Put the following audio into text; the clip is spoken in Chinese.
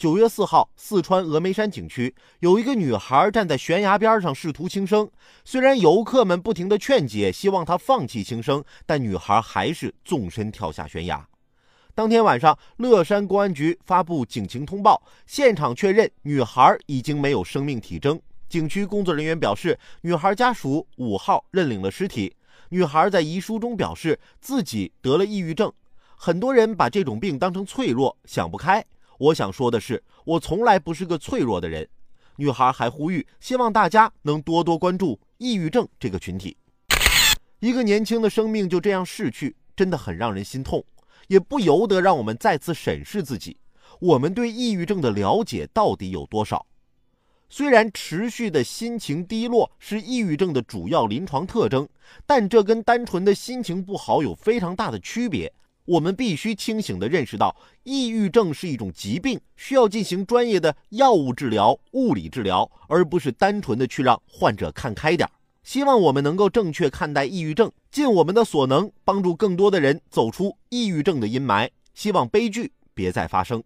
九月四号，四川峨眉山景区有一个女孩站在悬崖边上试图轻生，虽然游客们不停的劝解，希望她放弃轻生，但女孩还是纵身跳下悬崖。当天晚上，乐山公安局发布警情通报，现场确认女孩已经没有生命体征。景区工作人员表示，女孩家属五号认领了尸体。女孩在遗书中表示自己得了抑郁症，很多人把这种病当成脆弱，想不开。我想说的是，我从来不是个脆弱的人。女孩还呼吁，希望大家能多多关注抑郁症这个群体。一个年轻的生命就这样逝去，真的很让人心痛，也不由得让我们再次审视自己：我们对抑郁症的了解到底有多少？虽然持续的心情低落是抑郁症的主要临床特征，但这跟单纯的心情不好有非常大的区别。我们必须清醒地认识到，抑郁症是一种疾病，需要进行专业的药物治疗、物理治疗，而不是单纯的去让患者看开点。希望我们能够正确看待抑郁症，尽我们的所能帮助更多的人走出抑郁症的阴霾。希望悲剧别再发生。